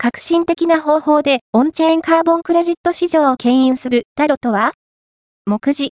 革新的な方法でオンチェーンカーボンクレジット市場を牽引するタロとは？目次。